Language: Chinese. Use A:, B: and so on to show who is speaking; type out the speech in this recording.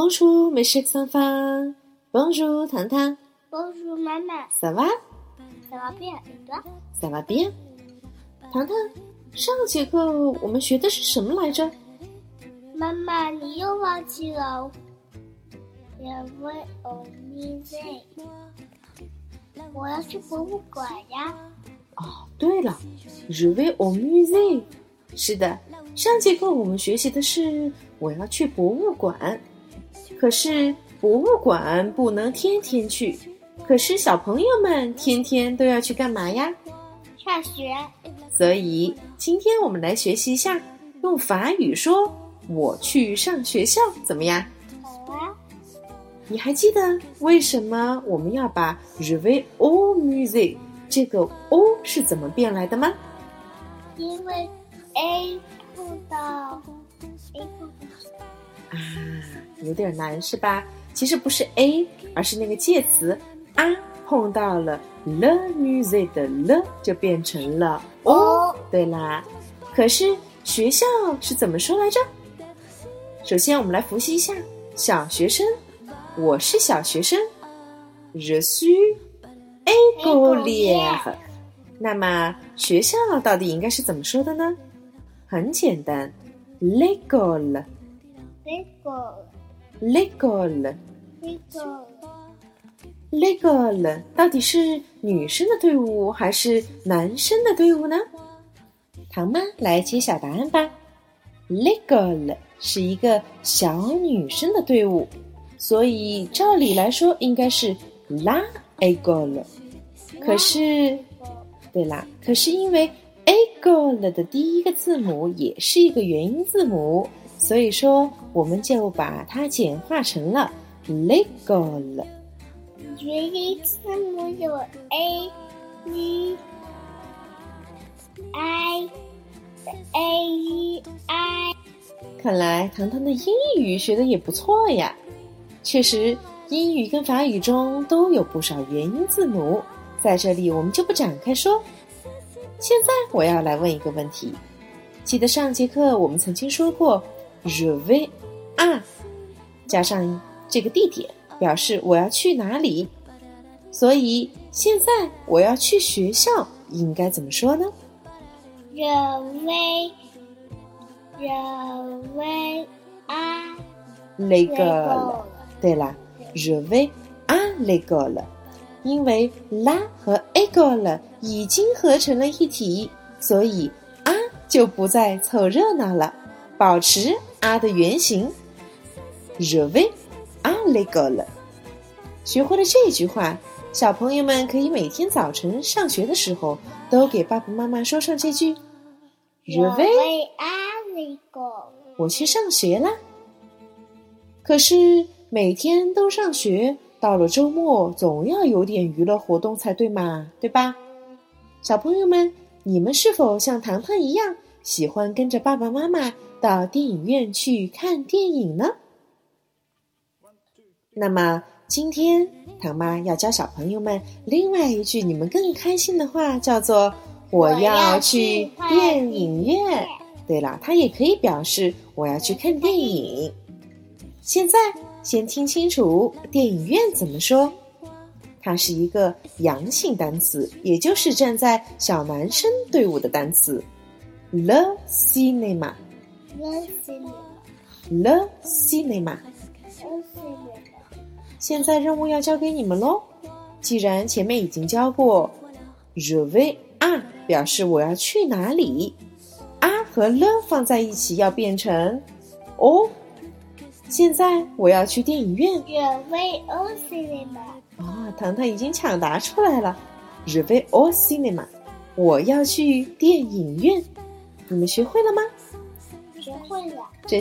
A: Bonjour, mes chers enfants. Bonjour, 糖糖。
B: Bonjour maman,
A: Ça va?
B: ça va bien et toi?
A: Ça va bien? 糖糖，上节课我们学的是什么来着？
B: 妈妈，你又忘记了。也为欧米 z 我要去博物馆呀。
A: 哦，对了 je vais au musée。是的，上节课我们学习的是我要去博物馆。可是博物馆不能天天去，可是小朋友们天天都要去干嘛呀？
B: 上学，
A: 所以今天我们来学习一下，用法语说“我去上学校”怎么样？
B: 好啊。
A: 你还记得为什么我们要把 je vais au musée 这个 o 是怎么变来的吗？
B: 因为 A 碰到 A 碰到
A: 啊，有点难是吧？其实不是 a，而是那个介词 a 碰到了 le music 的 le 就变成了 o。对啦，可是学校是怎么说来着？首先我们来复习一下，小学生，我是小学生，je suis écolière。那么学校到底应该是怎么说的呢？很简单，l'école。
B: Lego
A: l'école
B: Lego
A: l'école 到底是女生的队伍还是男生的队伍呢？唐妈来揭晓答案吧。l'école 是一个小女生的队伍，所以照理来说应该是 la école。可是，对啦，可是因为 école 的第一个字母也是一个元音字母，所以说我们就把它简化成了 l'école。
B: 元音字母有 A、E、I、A、E、I。
A: 看来糖糖的英语学的也不错呀。确实，英语跟法语中都有不少元音字母，在这里我们就不展开说。现在我要来问一个问题：记得上节课我们曾经说过 je vais à 加上这个地点，表示我要去哪里。所以现在我要去学校，应该怎么说呢？
B: 人为人为啊
A: 那个对啦，je vais à l'école，因为 la 和 école 已经合成了一体，所以就不再凑热闹了，保持啊的原形。je vais à l'école。学会了这句话，小朋友们可以每天早晨上学的时候都给爸爸妈妈说上这句：je
B: 人
A: vais。
B: 为啊 Lego
A: 我去上学啦。可是每天都上学，到了周末总要有点娱乐活动才对嘛，对吧？小朋友们，你们是否像糖糖一样，喜欢跟着爸爸妈妈到电影院去看电影呢？那么今天糖妈要教小朋友们另外一句你们更开心的话，叫做“我要去电影院”。对了，它也可以表示我要去看电影。现在先听清楚电影院怎么说。它是一个阳性单词，也就是站在小男生队伍的单词。Le cinéma,
B: Le cinéma
A: le cinéma。
B: Le cinéma
A: 现在任务要交给你们喽。既然前面已经教过，je vais à 表示我要去哪里，a 和 le 放在一起要变成 o。现在我要去电影院
B: 人为 au cinéma
A: 啊、糖糖已经抢答出来了，je vais au cinéma，我要去电影院。你们学会了吗？
B: 学会了。
A: 这